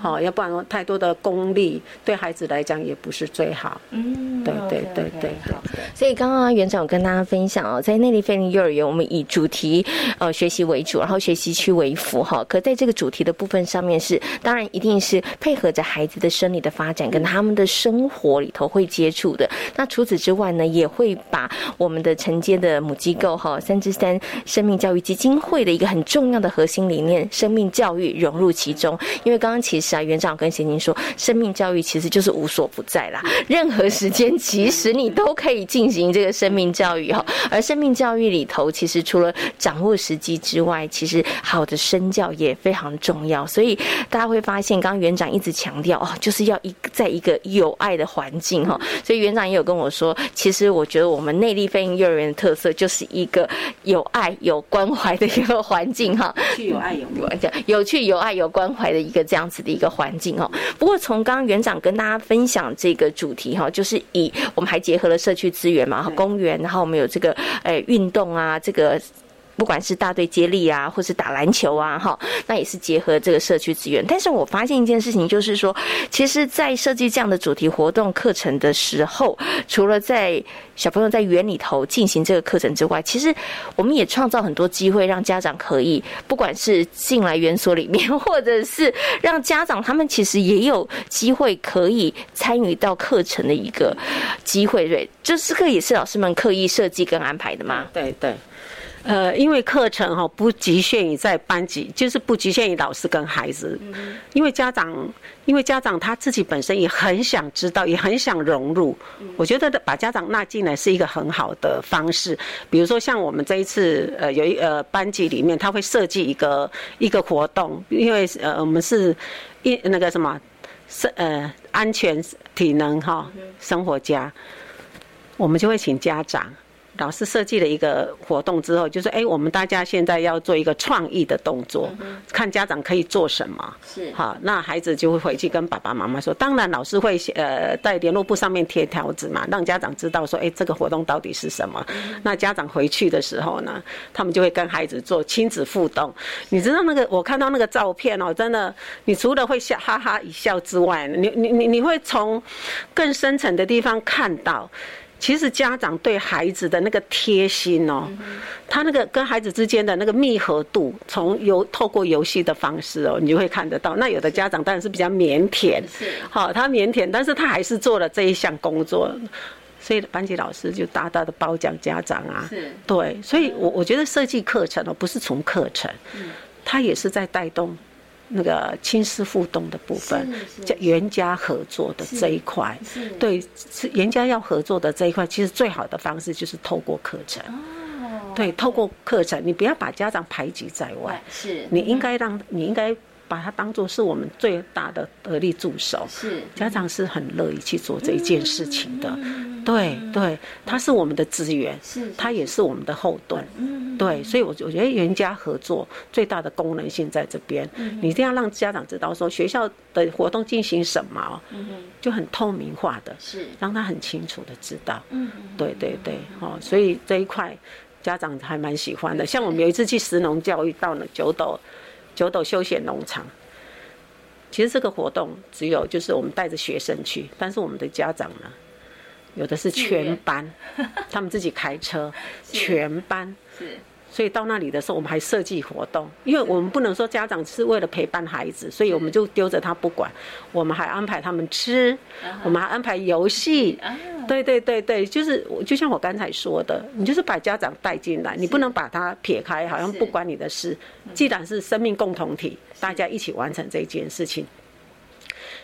好，要不然太多的功利对孩子来讲也不是最好。嗯，对对对对对。所以刚刚园长有跟大家分享哦，在内地飞林幼儿园，我们以主题呃学习为主，然后学习区为辅哈。可在这个主题的部分上面是，当然一定是配合着孩。孩子的生理的发展跟他们的生活里头会接触的。那除此之外呢，也会把我们的承接的母机构哈三之三生命教育基金会的一个很重要的核心理念——生命教育融入其中。因为刚刚其实啊，园长跟贤宁说，生命教育其实就是无所不在啦。任何时间其实你都可以进行这个生命教育哈。而生命教育里头，其实除了掌握时机之外，其实好的身教也非常重要。所以大家会发现，刚刚园长一直强调。哦，[laughs] 就是要一在一个有爱的环境哈，所以园长也有跟我说，其实我觉得我们内力飞鹰幼儿园的特色就是一个有爱有关怀的一个环境哈，有爱有 [laughs] 有趣有爱有关怀的一个这样子的一个环境哦。不过从刚刚园长跟大家分享这个主题哈，就是以我们还结合了社区资源嘛，公园，然后我们有这个诶运动啊，这个。不管是大队接力啊，或是打篮球啊，哈，那也是结合这个社区资源。但是我发现一件事情，就是说，其实，在设计这样的主题活动课程的时候，除了在小朋友在园里头进行这个课程之外，其实我们也创造很多机会，让家长可以，不管是进来园所里面，或者是让家长他们其实也有机会可以参与到课程的一个机会，对，就这个也是老师们刻意设计跟安排的吗？对对。呃，因为课程哈不局限于在班级，就是不局限于老师跟孩子，因为家长，因为家长他自己本身也很想知道，也很想融入。我觉得把家长纳进来是一个很好的方式。比如说像我们这一次，呃，有一呃班级里面他会设计一个一个活动，因为呃我们是一那个什么，是呃安全体能哈生活家，我们就会请家长。老师设计了一个活动之后，就是哎，我们大家现在要做一个创意的动作，看家长可以做什么。是好，那孩子就会回去跟爸爸妈妈说。当然，老师会呃在联络簿上面贴条子嘛，让家长知道说，哎，这个活动到底是什么。那家长回去的时候呢，他们就会跟孩子做亲子互动。你知道那个我看到那个照片哦，真的，你除了会笑哈哈一笑之外，你你你你会从更深层的地方看到。其实家长对孩子的那个贴心哦，他那个跟孩子之间的那个密合度，从游透过游戏的方式哦，你就会看得到。那有的家长当然是比较腼腆，好，他腼腆，但是他还是做了这一项工作，所以班级老师就大大的褒奖家长啊。对，所以我我觉得设计课程哦，不是从课程，他也是在带动。那个亲师互动的部分，叫原家合作的这一块，对，是原家要合作的这一块，其实最好的方式就是透过课程。对，透过课程，你不要把家长排挤在外，是，你应该让，你应该。把它当做是我们最大的得力助手。是，家长是很乐意去做这一件事情的。对对，他是我们的资源，是，他也是我们的后盾。嗯，对，所以我我觉得原家合作最大的功能性在这边。嗯，你一定要让家长知道说学校的活动进行什么，嗯就很透明化的，是，让他很清楚的知道。嗯，对对对，哦，所以这一块家长还蛮喜欢的。像我们有一次去石农教育到了九斗九斗休闲农场，其实这个活动只有就是我们带着学生去，但是我们的家长呢？有的是全班，[laughs] 他们自己开车，全班。是，所以到那里的时候，我们还设计活动，因为我们不能说家长是为了陪伴孩子，所以我们就丢着他不管。我们还安排他们吃，我们还安排游戏。对对对对，就是我就像我刚才说的，你就是把家长带进来，你不能把他撇开，好像不关你的事。既然是生命共同体，大家一起完成这件事情。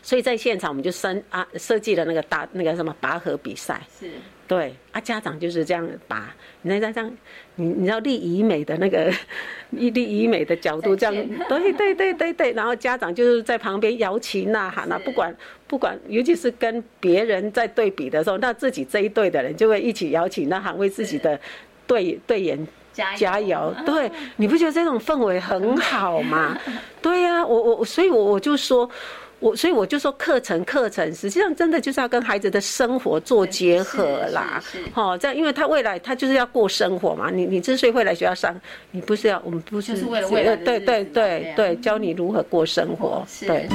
所以在现场，我们就生啊设计了那个大那个什么拔河比赛，是，对啊，家长就是这样把，你那这样，你你知道立以美的那个 [laughs] 立立以美的角度这样，对对对对对，然后家长就是在旁边摇旗呐喊啊，不管不管，尤其是跟别人在对比的时候，那自己这一队的人就会一起摇旗呐喊，为自己的队队员加加油，对，你不觉得这种氛围很好吗？[laughs] 对呀，我我所以，我我就说。我所以我就说课程课程实际上真的就是要跟孩子的生活做结合啦，哦，这样因为他未来他就是要过生活嘛，你你之所以会来学校上，你不是要我们不是为了为了对对对对教你如何过生活，对。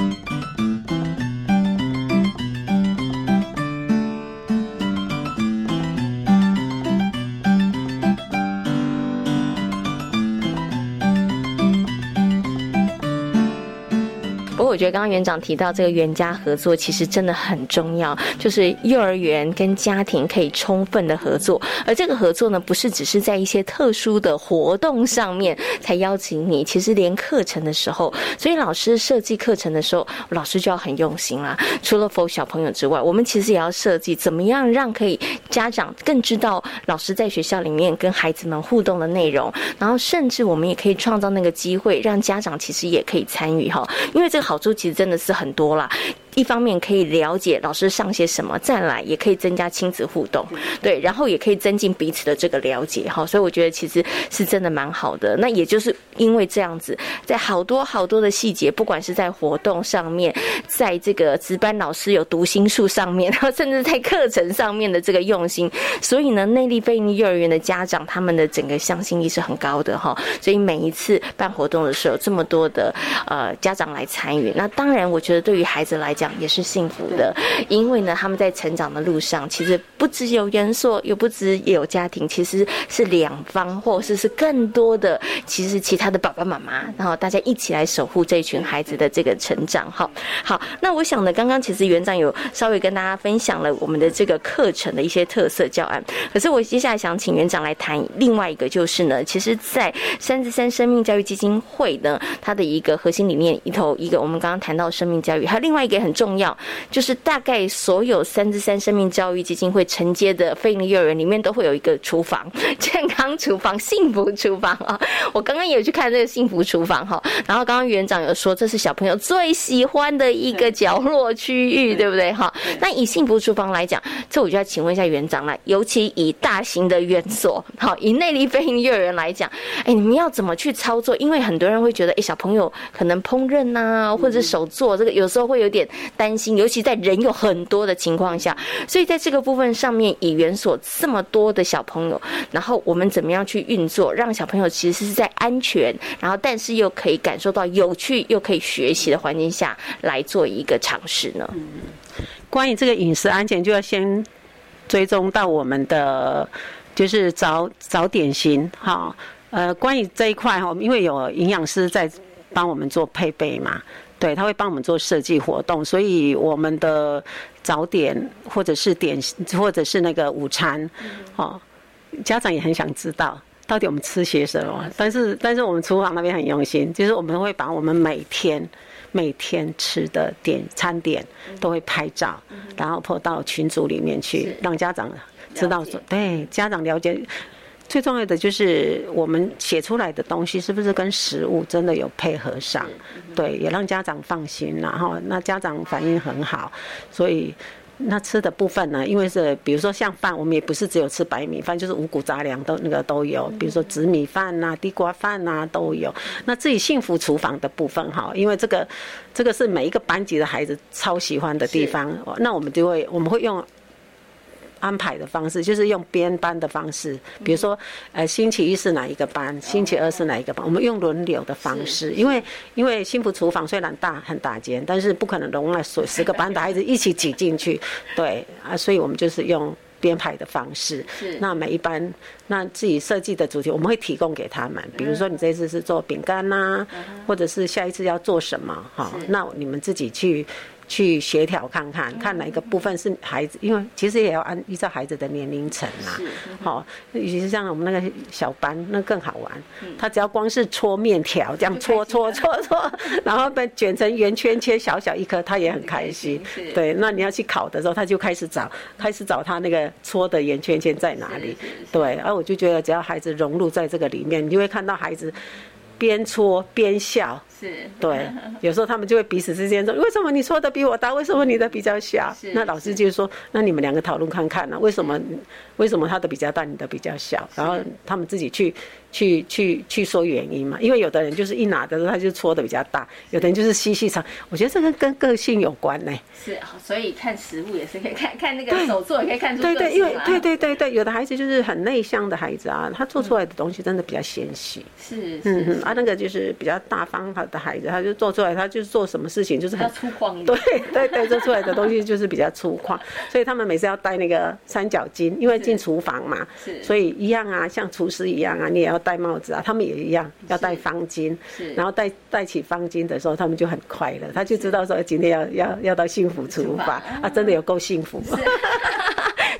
我觉得刚刚园长提到这个园家合作，其实真的很重要，就是幼儿园跟家庭可以充分的合作，而这个合作呢，不是只是在一些特殊的活动上面才邀请你，其实连课程的时候，所以老师设计课程的时候，老师就要很用心啦。除了否小朋友之外，我们其实也要设计怎么样让可以家长更知道老师在学校里面跟孩子们互动的内容，然后甚至我们也可以创造那个机会，让家长其实也可以参与哈，因为这个好。书其实真的是很多啦。一方面可以了解老师上些什么，再来也可以增加亲子互动，对，然后也可以增进彼此的这个了解哈。所以我觉得其实是真的蛮好的。那也就是因为这样子，在好多好多的细节，不管是在活动上面，在这个值班老师有读心术上面，然 [laughs] 后甚至在课程上面的这个用心，所以呢，内力非营幼儿园的家长他们的整个向心力是很高的哈。所以每一次办活动的时候，这么多的呃家长来参与，那当然我觉得对于孩子来讲。也是幸福的，因为呢，他们在成长的路上，其实不只有元素，又不只有家庭，其实是两方，或者是是更多的，其实其他的爸爸妈妈，然后大家一起来守护这一群孩子的这个成长。哈，好，那我想呢，刚刚其实园长有稍微跟大家分享了我们的这个课程的一些特色教案，可是我接下来想请园长来谈另外一个，就是呢，其实，在三十三生命教育基金会呢，它的一个核心理念里头，一个我们刚刚谈到生命教育，还有另外一个很。重要就是大概所有三至三生命教育基金会承接的非营利幼儿园里面都会有一个厨房，[laughs] 健康厨房、幸福厨房啊！我刚刚也有去看这个幸福厨房哈，然后刚刚园长有说这是小朋友最喜欢的一个角落区域，对不对哈？那以幸福厨房来讲，这我就要请问一下园长了，尤其以大型的园所，好，以内力非营幼儿园来讲，哎，你们要怎么去操作？因为很多人会觉得，哎，小朋友可能烹饪呐，或者手做这个，有时候会有点。担心，尤其在人有很多的情况下，所以在这个部分上面，以园所这么多的小朋友，然后我们怎么样去运作，让小朋友其实是在安全，然后但是又可以感受到有趣又可以学习的环境下来做一个尝试呢？关于这个饮食安全，就要先追踪到我们的就是早早点型哈。呃，关于这一块哈，因为有营养师在帮我们做配备嘛。对，他会帮我们做设计活动，所以我们的早点或者是点或者是那个午餐，哦，家长也很想知道到底我们吃些什么。但是但是我们厨房那边很用心，就是我们会把我们每天每天吃的点餐点都会拍照，然后破到群组里面去，让家长知道说，对家长了解。最重要的就是我们写出来的东西是不是跟食物真的有配合上？对，也让家长放心然后那家长反应很好，所以。那吃的部分呢？因为是比如说像饭，我们也不是只有吃白米饭，就是五谷杂粮都那个都有，比如说紫米饭呐、地瓜饭呐都有。那自己幸福厨房的部分哈，因为这个这个是每一个班级的孩子超喜欢的地方，那我们就会我们会用。安排的方式就是用编班的方式，比如说，呃，星期一是哪一个班，星期二是哪一个班，我们用轮流的方式，因为因为幸福厨房虽然大很大间，但是不可能容纳所十个班的孩子一起挤进去，[laughs] 对啊，所以我们就是用编排的方式。那每一班那自己设计的主题，我们会提供给他们，比如说你这次是做饼干呐，或者是下一次要做什么，哈，那你们自己去。去协调看看，看哪一个部分是孩子，因为其实也要按依照孩子的年龄层啊。好，尤其是像我们那个小班，那更好玩。他只要光是搓面条，这样搓搓搓搓，[laughs] 然后被卷成圆圈，圈小小一颗，他也很开心。对，那你要去烤的时候，他就开始找，开始找他那个搓的圆圈圈在哪里。对，而我就觉得，只要孩子融入在这个里面，你就会看到孩子边搓边笑。是对，[laughs] 有时候他们就会彼此之间说：“为什么你说的比我大？为什么你的比较小？”那老师就说：“那你们两个讨论看看呢？为什么为什么他的比较大，你的比较小？”然后他们自己去去去去说原因嘛。因为有的人就是一拿的时候他就搓的比较大，有的人就是细细长。我觉得这个跟个性有关呢。是，所以看实物也是可以 [laughs] 看看那个手作也可以看出对对，因为对对对对，有的孩子就是很内向的孩子啊，他做出来的东西真的比较纤细。是，嗯嗯，啊，那个就是比较大方好。的孩子，他就做出来，他就是做什么事情就是很粗犷 [laughs] 对对对，做出来的东西就是比较粗犷，[laughs] 所以他们每次要戴那个三角巾，因为进厨房嘛，所以一样啊，像厨师一样啊，你也要戴帽子啊，他们也一样要戴方巾，然后戴戴起方巾的时候，他们就很快乐，他就知道说今天要要要到幸福厨房啊，真的有够幸福。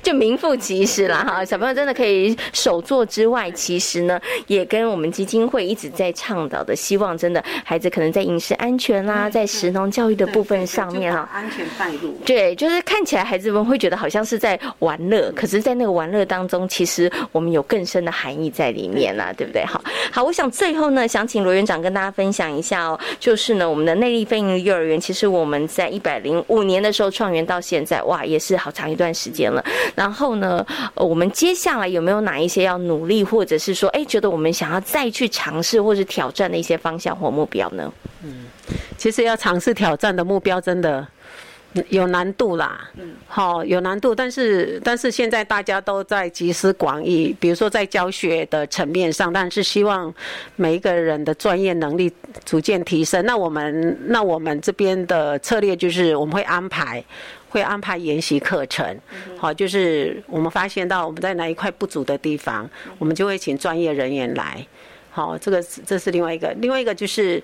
就名副其实了哈，小朋友真的可以手做之外，其实呢，也跟我们基金会一直在倡导的，希望真的孩子可能在饮食安全啦，在食农教育的部分上面哈，安全带入。对，就是看起来孩子们会觉得好像是在玩乐，可是，在那个玩乐当中，其实我们有更深的含义在里面啦，对不对？好，好，我想最后呢，想请罗园长跟大家分享一下哦，就是呢，我们的内力飞营幼儿园，其实我们在一百零五年的时候创园到现在，哇，也是好长一段时间了。然后呢，呃我们接下来有没有哪一些要努力，或者是说，哎，觉得我们想要再去尝试或者挑战的一些方向或目标呢？嗯，其实要尝试挑战的目标真的有难度啦。嗯，好，有难度，但是但是现在大家都在集思广益，比如说在教学的层面上，但是希望每一个人的专业能力逐渐提升。那我们那我们这边的策略就是我们会安排。会安排研习课程，好，就是我们发现到我们在哪一块不足的地方，我们就会请专业人员来，好，这个这是另外一个，另外一个就是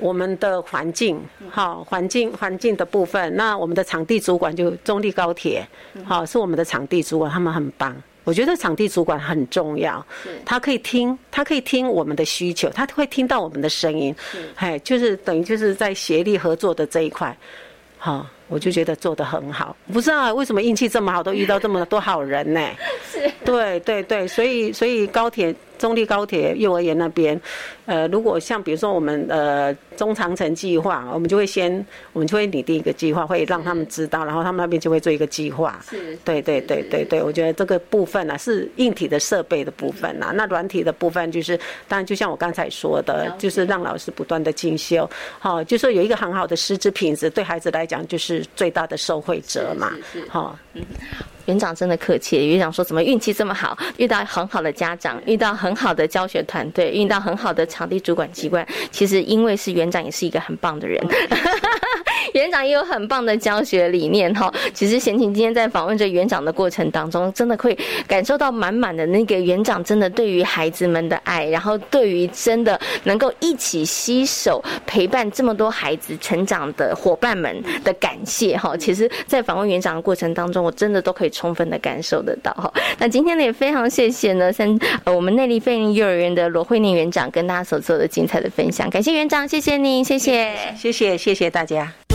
我们的环境，好，环境环境的部分，那我们的场地主管就中立高铁，好，是我们的场地主管，他们很棒，我觉得场地主管很重要，他可以听，他可以听我们的需求，他会听到我们的声音，哎，就是等于就是在协力合作的这一块，好。我就觉得做的很好，不知道为什么运气这么好，都遇到这么多好人呢？[laughs] 是，对对对，所以所以高铁。中立高铁幼儿园那边，呃，如果像比如说我们呃中长城计划，我们就会先，我们就会拟定一个计划，会让他们知道，然后他们那边就会做一个计划。是，对对对对对，我觉得这个部分呢是硬体的设备的部分呐，那软体的部分就是，当然就像我刚才说的，就是让老师不断的进修，好，就说有一个很好的师资品质，对孩子来讲就是最大的受惠者嘛，好。园长真的客气，园长说怎么运气这么好，遇到很好的家长，遇到很好的教学团队，遇到很好的场地主管机关。其实因为是园长，也是一个很棒的人。[laughs] [laughs] 园长也有很棒的教学理念哈。其实贤琴今天在访问这园长的过程当中，真的会感受到满满的那个园长真的对于孩子们的爱，然后对于真的能够一起携手陪伴这么多孩子成长的伙伴们的感谢哈。其实，在访问园长的过程当中，我真的都可以充分的感受得到哈。那今天呢，也非常谢谢呢，三呃我们内力飞林幼儿园的罗慧念园长跟大家所做的精彩的分享，感谢园长，谢谢您，谢谢，谢谢，谢谢大家。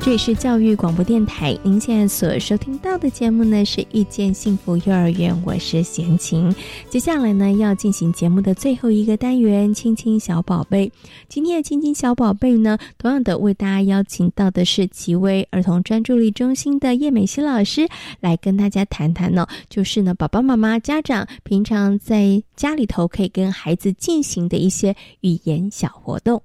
这里是教育广播电台，您现在所收听到的节目呢是《遇见幸福幼儿园》，我是贤琴。接下来呢要进行节目的最后一个单元——亲亲小宝贝。今天的亲亲小宝贝呢，同样的为大家邀请到的是奇威儿童专注力中心的叶美熙老师，来跟大家谈谈呢，就是呢，爸爸妈妈、家长平常在家里头可以跟孩子进行的一些语言小活动。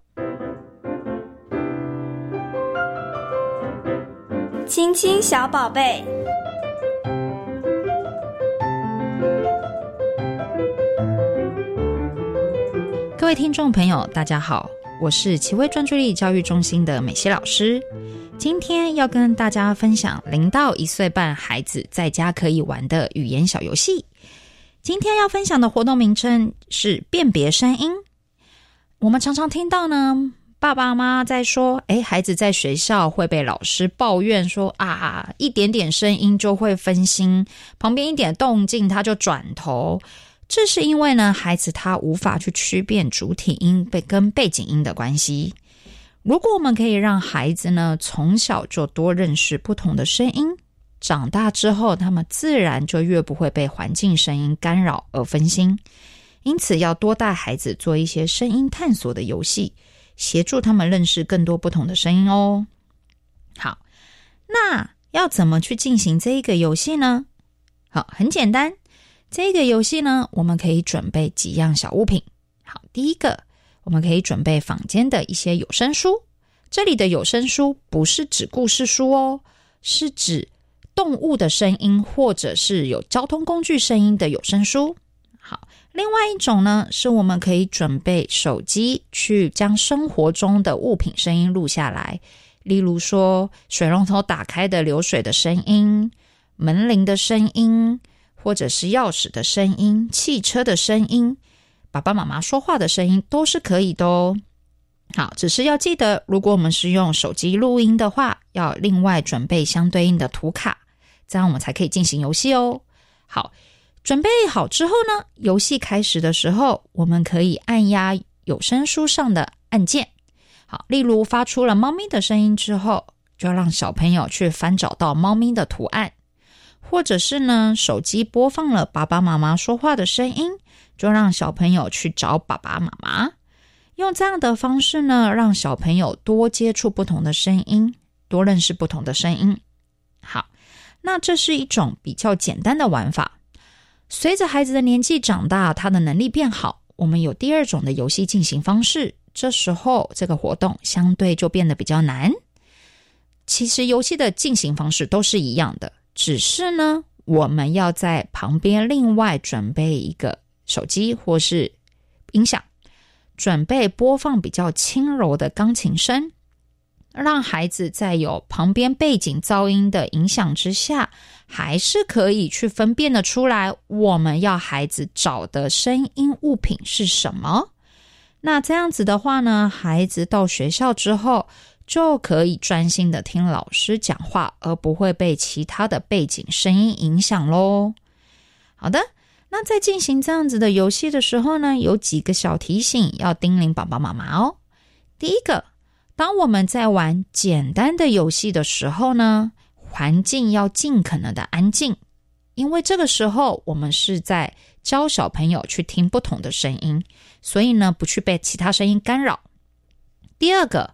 亲亲小宝贝，各位听众朋友，大家好，我是奇威专注力教育中心的美西老师。今天要跟大家分享零到一岁半孩子在家可以玩的语言小游戏。今天要分享的活动名称是辨别声音。我们常常听到呢。爸爸妈妈在说：“哎，孩子在学校会被老师抱怨说啊，一点点声音就会分心，旁边一点动静他就转头。这是因为呢，孩子他无法去区辨主体音被跟背景音的关系。如果我们可以让孩子呢从小就多认识不同的声音，长大之后他们自然就越不会被环境声音干扰而分心。因此，要多带孩子做一些声音探索的游戏。”协助他们认识更多不同的声音哦。好，那要怎么去进行这一个游戏呢？好，很简单，这个游戏呢，我们可以准备几样小物品。好，第一个，我们可以准备坊间的一些有声书。这里的有声书不是指故事书哦，是指动物的声音或者是有交通工具声音的有声书。另外一种呢，是我们可以准备手机去将生活中的物品声音录下来，例如说水龙头打开的流水的声音、门铃的声音，或者是钥匙的声音、汽车的声音、爸爸妈妈说话的声音，都是可以的哦。好，只是要记得，如果我们是用手机录音的话，要另外准备相对应的图卡，这样我们才可以进行游戏哦。好。准备好之后呢，游戏开始的时候，我们可以按压有声书上的按键。好，例如发出了猫咪的声音之后，就要让小朋友去翻找到猫咪的图案；或者是呢，手机播放了爸爸妈妈说话的声音，就让小朋友去找爸爸妈妈。用这样的方式呢，让小朋友多接触不同的声音，多认识不同的声音。好，那这是一种比较简单的玩法。随着孩子的年纪长大，他的能力变好，我们有第二种的游戏进行方式。这时候，这个活动相对就变得比较难。其实，游戏的进行方式都是一样的，只是呢，我们要在旁边另外准备一个手机或是音响，准备播放比较轻柔的钢琴声。让孩子在有旁边背景噪音的影响之下，还是可以去分辨的出来，我们要孩子找的声音物品是什么。那这样子的话呢，孩子到学校之后就可以专心的听老师讲话，而不会被其他的背景声音影响喽。好的，那在进行这样子的游戏的时候呢，有几个小提醒要叮咛爸爸妈妈哦。第一个。当我们在玩简单的游戏的时候呢，环境要尽可能的安静，因为这个时候我们是在教小朋友去听不同的声音，所以呢，不去被其他声音干扰。第二个，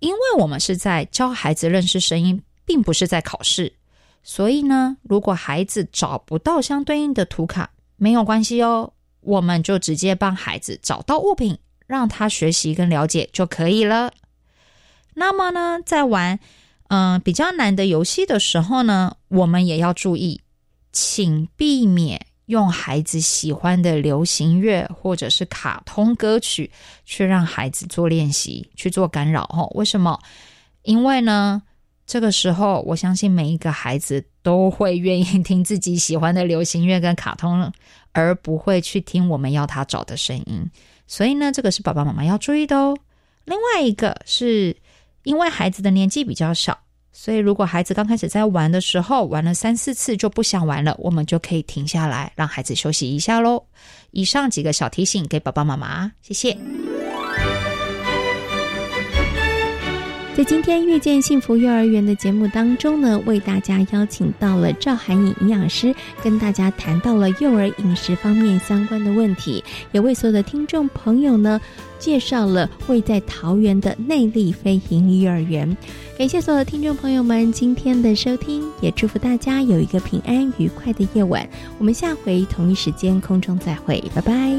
因为我们是在教孩子认识声音，并不是在考试，所以呢，如果孩子找不到相对应的图卡，没有关系哦，我们就直接帮孩子找到物品，让他学习跟了解就可以了。那么呢，在玩嗯比较难的游戏的时候呢，我们也要注意，请避免用孩子喜欢的流行乐或者是卡通歌曲去让孩子做练习，去做干扰哦。为什么？因为呢，这个时候我相信每一个孩子都会愿意听自己喜欢的流行乐跟卡通，而不会去听我们要他找的声音。所以呢，这个是爸爸妈妈要注意的哦。另外一个是。因为孩子的年纪比较小，所以如果孩子刚开始在玩的时候玩了三四次就不想玩了，我们就可以停下来，让孩子休息一下喽。以上几个小提醒给爸爸妈妈，谢谢。在今天遇见幸福幼儿园的节目当中呢，为大家邀请到了赵涵颖营养师，跟大家谈到了幼儿饮食方面相关的问题，也为所有的听众朋友呢介绍了位在桃园的内力飞行幼儿园。感谢所有的听众朋友们今天的收听，也祝福大家有一个平安愉快的夜晚。我们下回同一时间空中再会，拜拜。